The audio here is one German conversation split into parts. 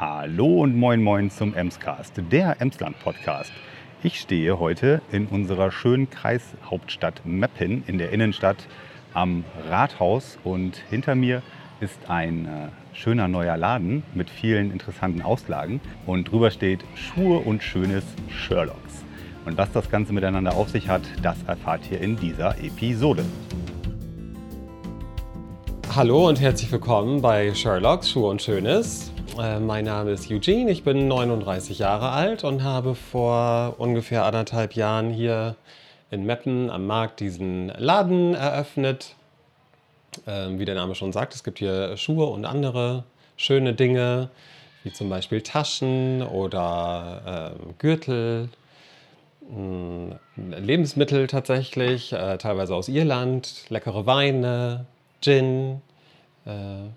Hallo und moin moin zum Emscast, der Emsland Podcast. Ich stehe heute in unserer schönen Kreishauptstadt Meppen in der Innenstadt am Rathaus und hinter mir ist ein äh, schöner neuer Laden mit vielen interessanten Auslagen und drüber steht Schuhe und schönes Sherlocks. Und was das Ganze miteinander auf sich hat, das erfahrt ihr in dieser Episode. Hallo und herzlich willkommen bei Sherlocks Schuhe und Schönes. Äh, mein Name ist Eugene, ich bin 39 Jahre alt und habe vor ungefähr anderthalb Jahren hier in Meppen am Markt diesen Laden eröffnet. Ähm, wie der Name schon sagt, es gibt hier Schuhe und andere schöne Dinge, wie zum Beispiel Taschen oder ähm, Gürtel, mh, Lebensmittel tatsächlich, äh, teilweise aus Irland, leckere Weine, Gin, äh,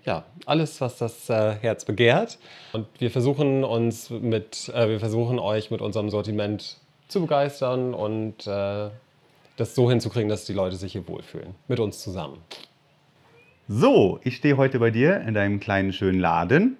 ja, alles, was das äh, Herz begehrt. Und wir versuchen uns mit, äh, wir versuchen euch mit unserem Sortiment zu begeistern und äh, das so hinzukriegen, dass die Leute sich hier wohlfühlen. Mit uns zusammen. So, ich stehe heute bei dir in deinem kleinen schönen Laden.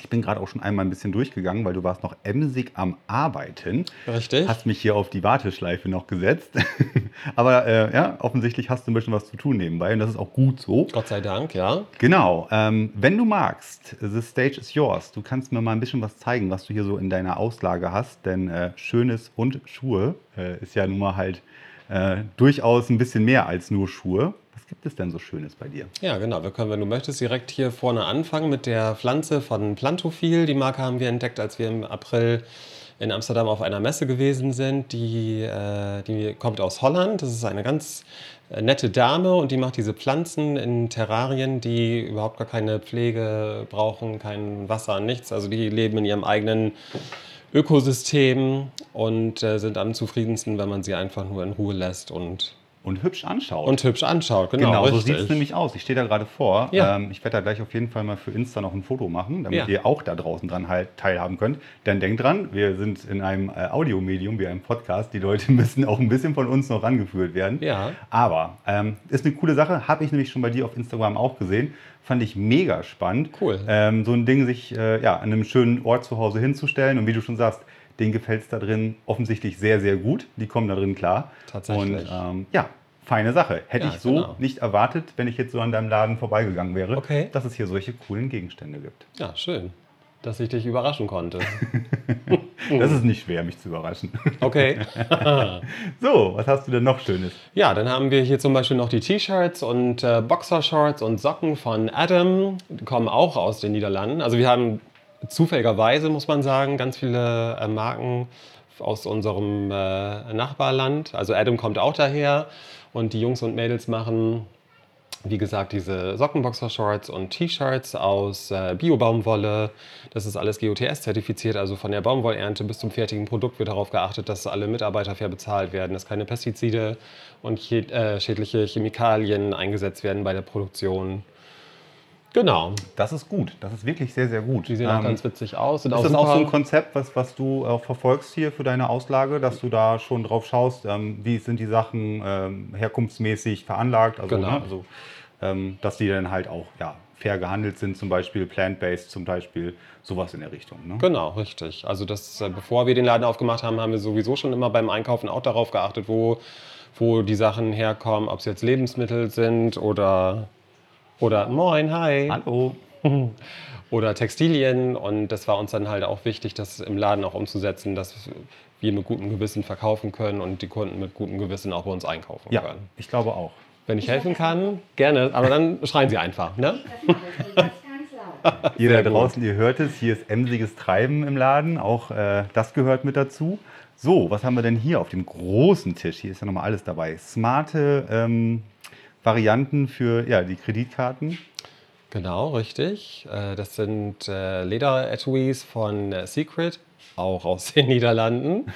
Ich bin gerade auch schon einmal ein bisschen durchgegangen, weil du warst noch emsig am Arbeiten. Richtig. Hast mich hier auf die Warteschleife noch gesetzt. Aber äh, ja, offensichtlich hast du ein bisschen was zu tun nebenbei und das ist auch gut so. Gott sei Dank, ja. Genau. Ähm, wenn du magst, the stage is yours. Du kannst mir mal ein bisschen was zeigen, was du hier so in deiner Auslage hast. Denn äh, Schönes und Schuhe äh, ist ja nun mal halt äh, durchaus ein bisschen mehr als nur Schuhe. Gibt es denn so Schönes bei dir? Ja, genau. Wir können, wenn du möchtest, direkt hier vorne anfangen mit der Pflanze von Plantophil. Die Marke haben wir entdeckt, als wir im April in Amsterdam auf einer Messe gewesen sind. Die, äh, die kommt aus Holland. Das ist eine ganz äh, nette Dame und die macht diese Pflanzen in Terrarien, die überhaupt gar keine Pflege brauchen, kein Wasser, nichts. Also die leben in ihrem eigenen Ökosystem und äh, sind am zufriedensten, wenn man sie einfach nur in Ruhe lässt und Und hübsch anschaut. und hübsch anschaut. Genau, Genau, so sieht es nämlich aus. Ich stehe da gerade vor. Ja. Ähm, ich werde da gleich auf jeden Fall mal für Insta noch ein Foto machen, damit Ja. ihr auch da draußen dran halt teilhaben könnt. Denn denkt dran, wir sind in einem äh, Audiomedium wie einem Podcast. Die Leute müssen auch ein bisschen von uns noch rangeführt werden. Ja. Aber ähm, ist eine coole Sache. Habe ich nämlich schon bei dir auf Instagram auch gesehen. Fand ich mega spannend. Cool. Ähm, so ein Ding sich äh, ja, an einem schönen Ort zu Hause hinzustellen. Und wie du schon sagst, denen gefällt es da drin offensichtlich sehr, sehr gut. Die kommen da drin klar. Tatsächlich. Und ähm, ja, feine Sache. Hätte Ja, ich so genau. nicht erwartet, wenn ich jetzt so an deinem Laden vorbeigegangen wäre, Okay. dass es hier solche coolen Gegenstände gibt. Ja, schön, dass ich dich überraschen konnte. Das ist nicht schwer, mich zu überraschen. Okay. So, was hast du denn noch Schönes? Ja, dann haben wir hier zum Beispiel noch die T-Shirts und äh, Boxershorts und Socken von Adam. Die kommen auch aus den Niederlanden. Also wir haben zufälligerweise, muss man sagen, ganz viele äh, Marken aus unserem äh, Nachbarland. Also Adam kommt auch daher und die Jungs und Mädels machen, wie gesagt, diese Sockenboxershorts und T-Shirts aus äh, Bio-Baumwolle. Das ist alles GOTS-zertifiziert, also von der Baumwollernte bis zum fertigen Produkt wird darauf geachtet, dass alle Mitarbeiter fair bezahlt werden, dass keine Pestizide und äh, schädliche Chemikalien eingesetzt werden bei der Produktion. Genau, Das ist gut. Das ist wirklich sehr, sehr gut. die sehen auch Ähm, ganz witzig aus. Sind ist auch das auch so ein. Konzept, was, was du auch verfolgst hier für deine Auslage, dass du da schon drauf schaust, ähm, wie sind die Sachen ähm, herkunftsmäßig veranlagt, also, Genau. ne, also ähm, dass die dann halt auch ja, fair gehandelt sind, zum Beispiel plant-based, zum Beispiel sowas in der Richtung. Ne? Genau, richtig. Also das, äh, bevor wir den Laden aufgemacht haben, haben wir sowieso schon immer beim Einkaufen auch darauf geachtet, wo, wo die Sachen herkommen, ob es jetzt Lebensmittel sind oder, oder Moin, hi. Hallo. oder Textilien. Und das war uns dann halt auch wichtig, das im Laden auch umzusetzen, dass wir mit gutem Gewissen verkaufen können und die Kunden mit gutem Gewissen auch bei uns einkaufen Ja, können. ich glaube auch. Wenn ich helfen kann, gerne, aber dann schreien Sie einfach. Ne? Ihr da draußen, ihr hört es, hier ist emsiges Treiben im Laden, auch äh, das gehört mit dazu. So, was haben wir denn hier auf dem großen Tisch? Hier ist ja nochmal alles dabei. Smarte ähm, Varianten für ja, die Kreditkarten. Genau, richtig. Äh, Das sind äh, Lederetuis von äh, Secret, auch aus den Niederlanden.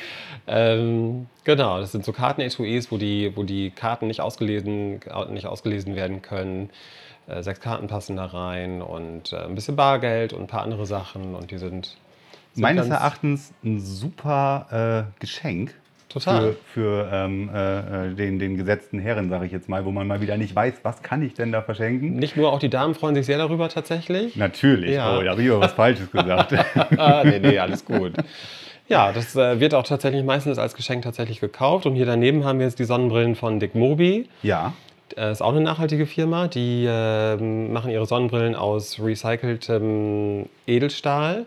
Ähm, genau, das sind so Kartenetuis, wo die, wo die Karten nicht ausgelesen, nicht ausgelesen werden können. Äh, Sechs Karten passen da rein und äh, ein bisschen Bargeld und ein paar andere Sachen. Und die sind, sind Meines Erachtens ein super äh, Geschenk. Total. Für, für ähm, äh, äh, den, den gesetzten Herren, sage ich jetzt mal, wo man mal wieder nicht weiß, was kann ich denn da verschenken? Nicht nur auch die Damen freuen sich sehr darüber tatsächlich. Natürlich. Ja. Oh, da habe ich aber was Falsches gesagt. nee, nee, alles gut. Ja, das äh, wird auch tatsächlich meistens als Geschenk tatsächlich gekauft. Und hier daneben haben wir jetzt die Sonnenbrillen von Dick Mobi. ja. Äh, ist auch eine nachhaltige Firma. Die ähm, machen ihre Sonnenbrillen aus recyceltem Edelstahl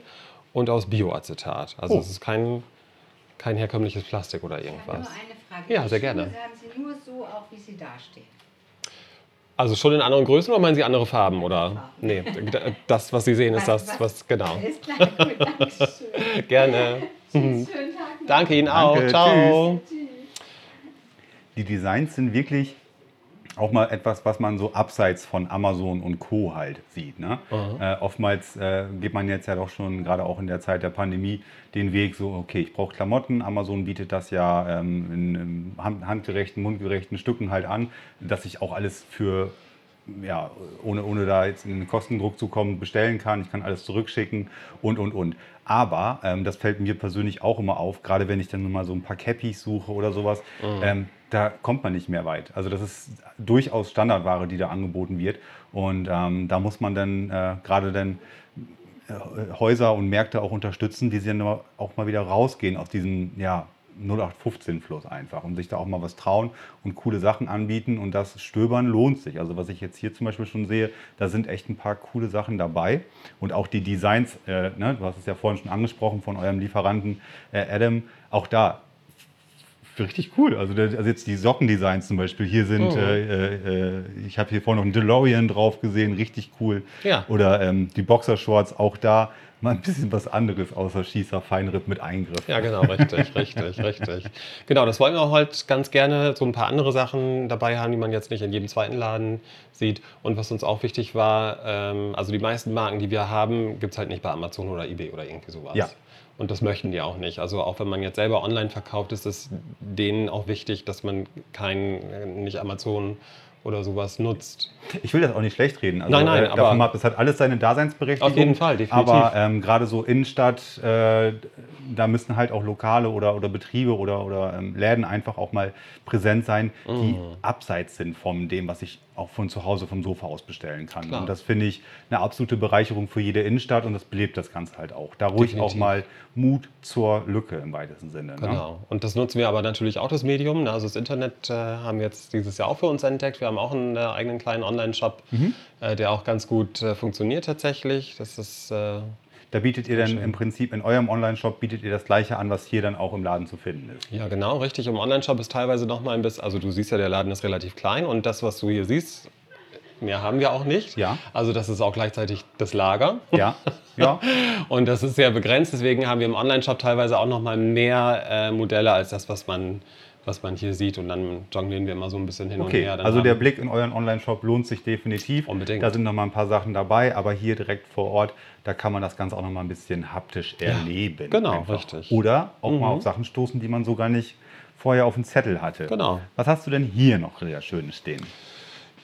und aus Bioacetat. Also Oh. es ist kein, kein herkömmliches Plastik oder Ich habe irgendwas. nur eine Frage. Ja, Die sehr Schuhe gerne. haben Sie nur so, auch wie sie dastehen. Also schon in anderen Größen oder meinen Sie andere Farben? Oder? Nee, das, was Sie sehen, ist das, was genau. Alles klar, gut, danke schön. Gerne. Schönen Tag noch. Danke Ihnen auch. Danke, Ciao. Die Designs sind wirklich auch mal etwas, was man so abseits von Amazon und Co. halt sieht. Ne? Äh, oftmals äh, geht man jetzt ja doch schon, gerade auch in der Zeit der Pandemie, den Weg so, okay, ich brauche Klamotten, Amazon bietet das ja ähm, in, in hand- handgerechten, mundgerechten Stücken halt an, dass ich auch alles für ja, ohne, ohne da jetzt in den Kostendruck zu kommen, bestellen kann. Ich kann alles zurückschicken und, und, und. Aber ähm, das fällt mir persönlich auch immer auf, gerade wenn ich dann mal so ein paar Cappies suche oder sowas, ähm, da kommt man nicht mehr weit. Also das ist durchaus Standardware, die da angeboten wird. Und ähm, da muss man dann äh, gerade dann äh, Häuser und Märkte auch unterstützen, die sie dann auch mal wieder rausgehen aus diesem ja, 0815-Fluss einfach und sich da auch mal was trauen und coole Sachen anbieten. Und das Stöbern lohnt sich. Also was ich jetzt hier zum Beispiel schon sehe, da sind echt ein paar coole Sachen dabei. Und auch die Designs, äh, ne, du hast es ja vorhin schon angesprochen von eurem Lieferanten äh, Adam, auch da richtig cool. Also, also jetzt die Sockendesigns zum Beispiel. Hier sind, Oh. äh, äh, ich habe hier vorhin noch einen DeLorean drauf gesehen, richtig cool. Ja. Oder ähm, die Boxershorts, auch da mal ein bisschen was anderes außer Schießer, Feinripp mit Eingriff. Ja, genau, richtig, richtig, richtig. Genau, das wollen wir auch halt ganz gerne so ein paar andere Sachen dabei haben, die man jetzt nicht in jedem zweiten Laden sieht. Und was uns auch wichtig war, ähm, also die meisten Marken, die wir haben, gibt es halt nicht bei Amazon oder eBay oder irgendwie sowas. Ja. Und das möchten die auch nicht. Also auch wenn man jetzt selber online verkauft, ist es denen auch wichtig, dass man kein, äh, nicht Amazon oder sowas nutzt. Ich will das auch nicht schlecht reden. Also, Nein, nein, äh, aber- davon ab, es hat alles seine Daseinsberechtigung. Auf jeden Fall, definitiv. Aber ähm, gerade so Innenstadt, äh, da müssen halt auch Lokale oder, oder Betriebe oder, oder ähm, Läden einfach auch mal präsent sein, die Mhm. abseits sind von dem, was ich auch von zu Hause vom Sofa aus bestellen kann. Klar. Und das finde ich eine absolute Bereicherung für jede Innenstadt und das belebt das Ganze halt auch. Da ruhig auch mal Mut zur Lücke im weitesten Sinne. Ne? Genau. Und das nutzen wir aber natürlich auch das Medium. ne? Also das Internet äh, haben wir jetzt dieses Jahr auch für uns entdeckt. Wir haben auch einen äh, eigenen kleinen Online-Shop, Mhm. äh, der auch ganz gut äh, funktioniert tatsächlich. Das ist äh, Da bietet ihr dann im Prinzip in eurem Online-Shop bietet ihr das gleiche an, was hier dann auch im Laden zu finden ist. ja genau richtig. Im Online-Shop ist teilweise noch mal ein bisschen. Also du siehst ja, der Laden ist relativ klein und das, was du hier siehst, mehr haben wir auch nicht. Ja. Also das ist auch gleichzeitig das Lager. Ja, ja. Und das ist sehr begrenzt, deswegen haben wir im Online-Shop teilweise auch noch mal mehr äh, Modelle als das, was man, was man hier sieht. Und dann jonglieren wir immer so ein bisschen hin und Okay, her. Dann also der Blick in euren Online-Shop lohnt sich definitiv. Unbedingt. Da sind noch mal ein paar Sachen dabei, aber hier direkt vor Ort, da kann man das Ganze auch noch mal ein bisschen haptisch erleben. genau, richtig. Mhm. Oder auch mal auf Sachen stoßen, die man so gar nicht vorher auf dem Zettel hatte. Genau. Was hast du denn hier noch sehr schönes stehen?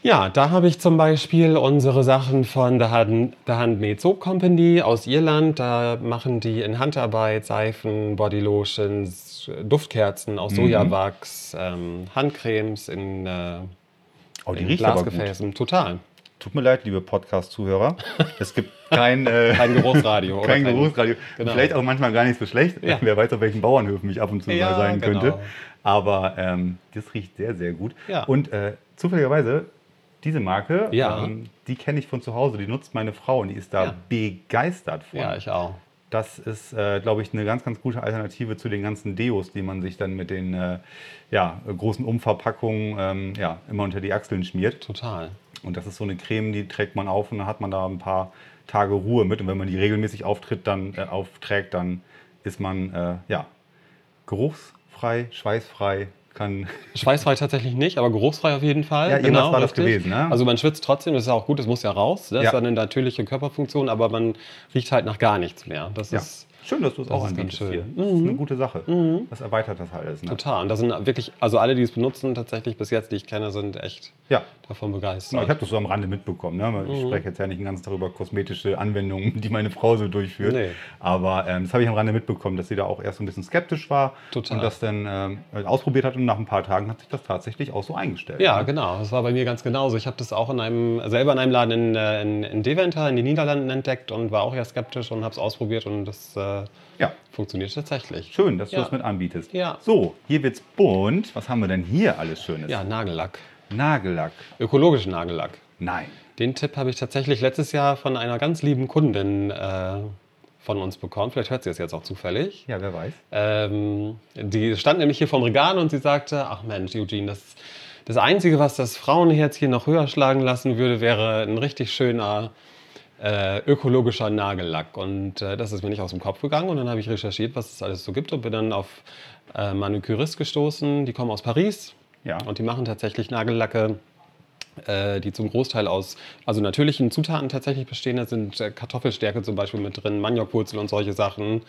Ja, da habe ich zum Beispiel unsere Sachen von The, Hand, The Handmade Soap Company aus Irland. Da machen die in Handarbeit Seifen, Bodylotions, Duftkerzen aus Sojawachs, ähm, Handcremes in, äh, Oh, in. Glasgefäßen. Total. Tut mir leid, liebe Podcast-Zuhörer. Es gibt kein, äh, Kein Geruchsradio. oder kein Geruchsradio. Genau. Vielleicht auch manchmal gar nicht so schlecht. Ja. Wer weiß, auf welchen Bauernhöfen ich ab und zu Ja, mal sein genau. könnte. Aber ähm, das riecht sehr, sehr gut. Ja. Und äh, zufälligerweise, diese Marke, Ja. ähm, die kenne ich von zu Hause. Die nutzt meine Frau und die ist da Ja. begeistert von. Ja, ich auch. Das ist, äh, glaube ich, eine ganz, ganz gute Alternative zu den ganzen Deos, die man sich dann mit den äh, ja, großen Umverpackungen ähm, ja, immer unter die Achseln schmiert. Total. Und das ist so eine Creme, die trägt man auf und dann hat man da ein paar Tage Ruhe mit. Und wenn man die regelmäßig auftritt, dann, äh, aufträgt, dann ist man äh, ja, geruchsfrei, schweißfrei, kann. Schweißfrei tatsächlich nicht, aber geruchsfrei auf jeden Fall. Ja, irgendwas war das richtig. gewesen, ne? Also man schwitzt trotzdem, das ist auch gut, das muss ja raus. Das Ja. ist eine natürliche Körperfunktion, aber man riecht halt nach gar nichts mehr. Das Ja. ist Schön, dass du es Das auch ganz anbietest hier. Das ist eine gute Sache. Das erweitert das alles. Ne? Total. Und das sind wirklich, also alle, die es benutzen, tatsächlich bis jetzt, die ich kenne, sind echt Ja. davon Ja, begeistert. ich habe das so am Rande mitbekommen. Ne? Mhm. Ich spreche jetzt ja nicht den ganzen Tag über kosmetische Anwendungen, die meine Frau so durchführt. Nee. Aber ähm, das habe ich am Rande mitbekommen, dass sie da auch erst so ein bisschen skeptisch war Total. und das dann ähm, ausprobiert hat und nach ein paar Tagen hat sich das tatsächlich auch so eingestellt. Ja, ne? genau. Das war bei mir ganz genauso. Ich habe das auch in einem, selber in einem Laden in, äh, in, in Deventer in den Niederlanden entdeckt und war auch ja skeptisch und habe es ausprobiert und das äh, ja. funktioniert tatsächlich. Schön, dass du Ja. das mit anbietest. Ja. So, hier wird's bunt. Was haben wir denn hier alles Schönes? Ja, Nagellack. Nagellack. Ökologischen Nagellack. Nein. Den Tipp habe ich tatsächlich letztes Jahr von einer ganz lieben Kundin äh, von uns bekommen. Vielleicht hört sie es jetzt auch zufällig. Ja, wer weiß. Ähm, die stand nämlich hier vorm Regal und sie sagte, ach Mensch, Eugene, das, das Einzige, was das Frauenherz hier noch höher schlagen lassen würde, wäre ein richtig schöner äh, ökologischer Nagellack. Und äh, das ist mir nicht aus dem Kopf gegangen. Und dann habe ich recherchiert, was es alles so gibt und bin dann auf äh, Manucurist gestoßen. Die kommen aus Paris Ja. und die machen tatsächlich Nagellacke äh, die zum Großteil aus also natürlichen Zutaten tatsächlich bestehen. Da sind äh, Kartoffelstärke zum Beispiel mit drin, Maniokwurzel und solche Sachen.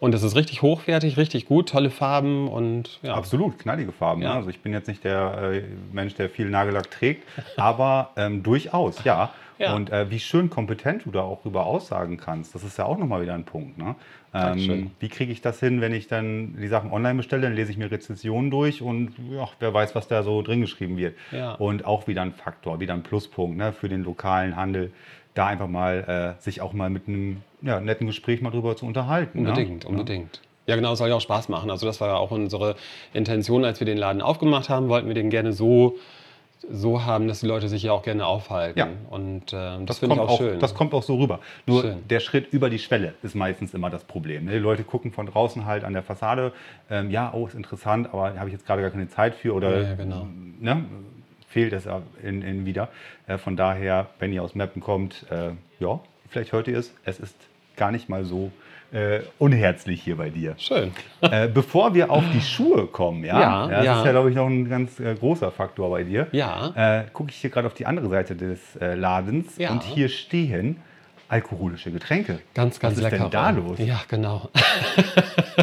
Und das ist richtig hochwertig, richtig gut, tolle Farben und ja. Absolut, knallige Farben. Ja. Ne? Also ich bin jetzt nicht der äh, Mensch, der viel Nagellack trägt, aber ähm, durchaus, ja. Ja. Und äh, wie schön kompetent du da auch über aussagen kannst, das ist ja auch nochmal wieder ein Punkt. Ne? Ähm, wie kriege ich das hin, wenn ich dann die Sachen online bestelle, dann lese ich mir Rezensionen durch und ja, wer weiß, was da so drin geschrieben wird. Ja. Und auch wieder ein Faktor, wieder ein Pluspunkt ne, für den lokalen Handel, da einfach mal äh, sich auch mal mit einem ja, netten Gespräch mal drüber zu unterhalten. Unbedingt, ne? unbedingt. Ja, genau, es soll ja auch Spaß machen. Also das war ja auch unsere Intention, als wir den Laden aufgemacht haben, wollten wir den gerne so, so haben, dass die Leute sich ja auch gerne aufhalten. Ja. Und äh, das, Das finde kommt, ich auch, auch, schön. das kommt auch so rüber. Nur Schön. der Schritt über die Schwelle ist meistens immer das Problem. ne? Die Leute gucken von draußen halt an der Fassade, ähm, ja, oh, ist interessant, aber da habe ich jetzt gerade gar keine Zeit für oder Ja, genau. ne, fehlt es ja in, in wieder. Äh, von daher, wenn ihr aus Meppen kommt, äh, ja, vielleicht hört ihr es, es ist gar nicht mal so äh, unherzlich hier bei dir. Schön. äh, bevor wir auf die Schuhe kommen, ja, Ja, das ja. ist ja, glaube ich, noch ein ganz äh, großer Faktor bei dir. Ja. Äh, Gucke ich hier gerade auf die andere Seite des äh, Ladens Ja. und hier stehen alkoholische Getränke. Ganz, ganz Was ist lecker. denn da los? Ja, genau.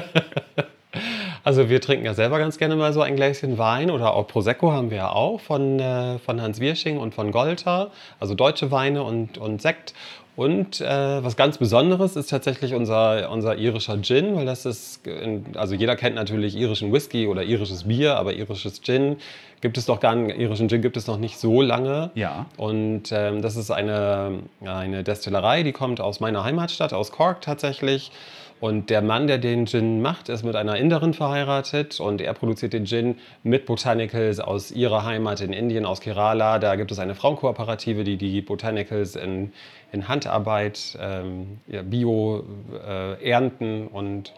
also wir trinken ja selber ganz gerne mal so ein Gläschen Wein oder auch Prosecco haben wir ja auch von, äh, von Hans Wirsching und von Golter. Also deutsche Weine und, und Sekt. Und äh, was ganz Besonderes ist tatsächlich unser, unser irischer Gin, weil das ist, in, also jeder kennt natürlich irischen Whisky oder irisches Bier, aber irisches Gin gibt es doch gar nicht, irischen Gin gibt es noch nicht so lange. Ja. Und ähm, das ist eine, eine Destillerei, die kommt aus meiner Heimatstadt, aus Cork tatsächlich. Und der Mann, der den Gin macht, ist mit einer Inderin verheiratet und er produziert den Gin mit Botanicals aus ihrer Heimat in Indien, aus Kerala. Da gibt es eine Frauenkooperative, die die Botanicals in, in Handarbeit, ähm, ja, Bio äh, ernten und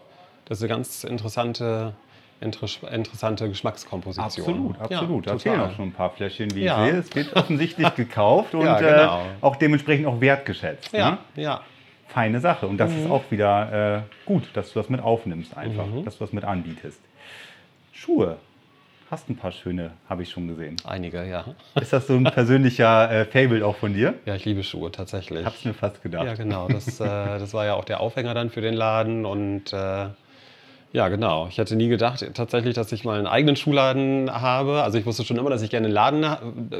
das ist eine ganz interessante, inter interessante Geschmackskomposition. Absolut, absolut. Ja, da fehlen auch schon ein paar Fläschchen, wie Ja. ich sehe. Es wird offensichtlich gekauft und Ja, genau. äh, auch dementsprechend auch wertgeschätzt. Ja, Ne? ja. Feine Sache. Und das ist auch wieder äh, gut, dass du das mit aufnimmst einfach, Mhm. dass du das mit anbietest. Schuhe. Hast ein paar schöne, habe ich schon gesehen. Einige, ja. Ist das so ein persönlicher äh, Fable auch von dir? Ja, ich liebe Schuhe tatsächlich. Hab's mir fast gedacht. Ja, genau. Das, äh, das war ja auch der Aufhänger dann für den Laden. Und äh, ja, genau. Ich hätte nie gedacht tatsächlich, dass ich mal einen eigenen Schuhladen habe. Also ich wusste schon immer, dass ich gerne einen Laden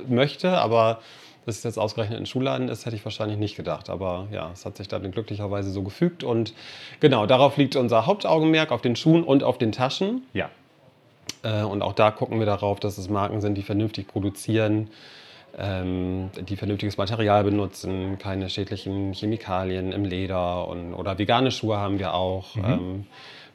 möchte, aber dass es jetzt ausgerechnet ein Schuhladen ist, hätte ich wahrscheinlich nicht gedacht. Aber ja, es hat sich dann glücklicherweise so gefügt. Und genau, darauf liegt unser Hauptaugenmerk, auf den Schuhen und auf den Taschen. Ja. Äh, Und auch da gucken wir darauf, dass es Marken sind, die vernünftig produzieren, ähm, die vernünftiges Material benutzen, keine schädlichen Chemikalien im Leder und, oder vegane Schuhe haben wir auch. Ähm,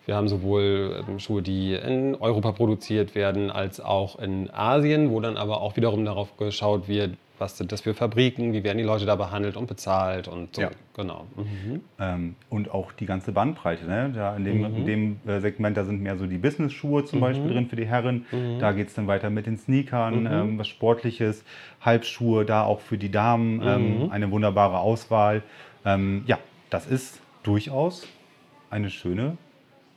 wir haben sowohl ähm, Schuhe, die in Europa produziert werden, als auch in Asien, wo dann aber auch wiederum darauf geschaut wird, was sind das für Fabriken, wie werden die Leute da behandelt und bezahlt und so. Ja. Genau. Mhm. Ähm, und auch die ganze Bandbreite. Ne? Da in dem, in dem äh, Segment, da sind mehr so die Business-Schuhe zum Beispiel drin für die Herren. Da geht es dann weiter mit den Sneakern, ähm, was Sportliches, Halbschuhe, da auch für die Damen ähm, eine wunderbare Auswahl. Ähm, ja, das ist durchaus eine schöne,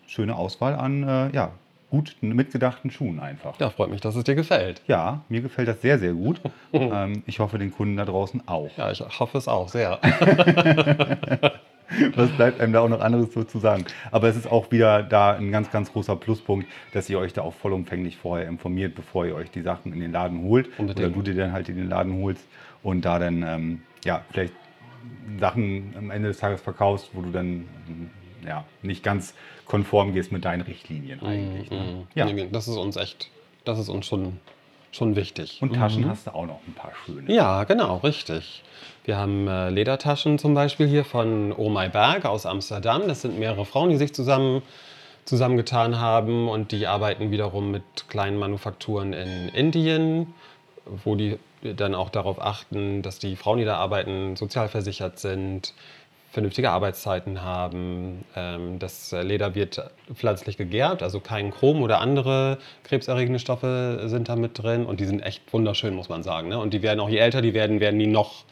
schöne Auswahl an äh, ja, gut mitgedachten Schuhen einfach. Ja, freut mich, dass es dir gefällt. Ja, mir gefällt das sehr, sehr gut. ähm, ich hoffe, den Kunden da draußen auch. Ja, ich hoffe es auch sehr. Was bleibt einem da auch noch anderes so zu sagen? Aber es ist auch wieder da ein ganz, ganz großer Pluspunkt, dass ihr euch da auch vollumfänglich vorher informiert, bevor ihr euch die Sachen in den Laden holt. Unbedingt. Oder du dir dann halt in den Laden holst und da dann, ähm, ja, vielleicht Sachen am Ende des Tages verkaufst, wo du dann ja, nicht ganz konform gehst mit deinen Richtlinien eigentlich. Ne? Mhm. Ja. Nee, Das ist uns echt, das ist uns schon, schon wichtig. Und Taschen hast du auch noch ein paar schöne. Ja, genau, richtig. Wir haben äh, Ledertaschen zum Beispiel hier von Oh My Bag aus Amsterdam. Das sind mehrere Frauen, die sich zusammen, zusammengetan haben und die arbeiten wiederum mit kleinen Manufakturen in Indien, wo die dann auch darauf achten, dass die Frauen, die da arbeiten, sozialversichert sind, vernünftige Arbeitszeiten haben. Ähm, das Leder wird pflanzlich gegerbt, also kein Chrom oder andere krebserregende Stoffe sind da mit drin und die sind echt wunderschön, muss man sagen. Ne? Und die werden auch, je älter die werden, werden die noch,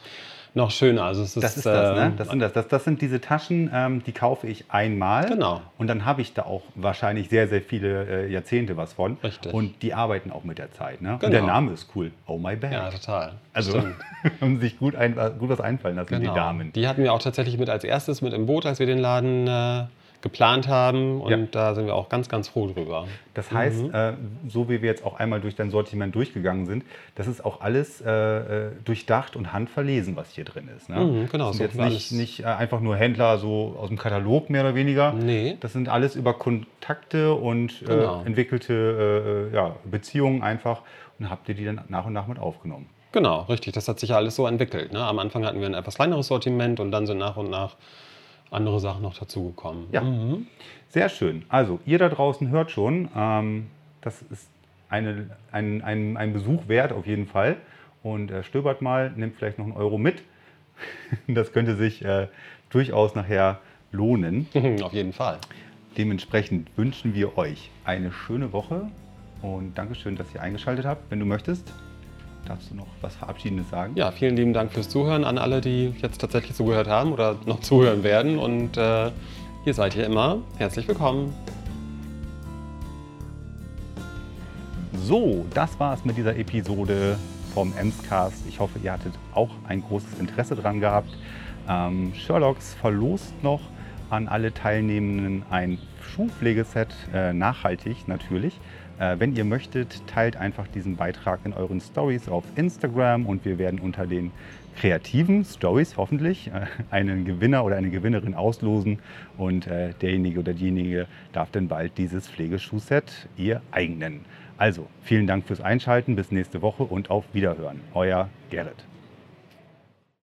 noch schöner. Also es ist, Das ist das, ne? ähm, Das sind, das. Das, das sind diese Taschen, ähm, die kaufe ich einmal. Genau. Und dann habe ich da auch wahrscheinlich sehr, sehr viele äh, Jahrzehnte was von. Richtig. Und die arbeiten auch mit der Zeit. Ne? Und Genau. der Name ist cool. Oh my bag. Ja, total. also haben sich gut, ein, gut was einfallen lassen, Genau. die Damen. Die hatten wir auch tatsächlich mit als erstes mit im Boot, als wir den Laden äh, geplant haben. Und Ja. da sind wir auch ganz, ganz froh drüber. Das heißt, Mhm. äh, so wie wir jetzt auch einmal durch dein Sortiment durchgegangen sind, das ist auch alles äh, äh, durchdacht und handverlesen, was hier drin ist. Ne? Mhm, genau, Das so sind jetzt war nicht, nicht äh, einfach nur Händler so aus dem Katalog mehr oder weniger. Nee. Das sind alles über Kontakte und Genau. äh, entwickelte äh, äh, ja, Beziehungen einfach und habt ihr die dann nach und nach mit aufgenommen. Genau, richtig. Das hat sich ja alles so entwickelt. Ne? Am Anfang hatten wir ein etwas kleineres Sortiment und dann sind nach und nach andere Sachen noch dazugekommen. Ja. Mhm. Sehr schön. Also, ihr da draußen hört schon, ähm, das ist eine, ein, ein, ein Besuch wert auf jeden Fall. Und äh, stöbert mal, nehmt vielleicht noch einen Euro mit. Das könnte sich äh, durchaus nachher lohnen. Auf jeden Fall. Dementsprechend wünschen wir euch eine schöne Woche und Dankeschön, dass ihr eingeschaltet habt. Wenn du möchtest, darfst du noch was Verabschiedendes sagen. Ja, vielen lieben Dank fürs Zuhören an alle, die jetzt tatsächlich zugehört haben oder noch zuhören werden. Und äh, ihr seid hier immer herzlich willkommen. So, das war es mit dieser Episode vom Emscast. Ich hoffe, ihr hattet auch ein großes Interesse dran gehabt. Ähm, Sherlocks verlost noch an alle Teilnehmenden ein Schuhpflegeset, äh, nachhaltig natürlich. Äh, wenn ihr möchtet, teilt einfach diesen Beitrag in euren Stories auf Instagram und wir werden unter den kreativen Stories hoffentlich äh, einen Gewinner oder eine Gewinnerin auslosen und äh, derjenige oder diejenige darf dann bald dieses Pflegeschuhset ihr eignen. Also, vielen Dank fürs Einschalten, bis nächste Woche und auf Wiederhören. Euer Gerrit.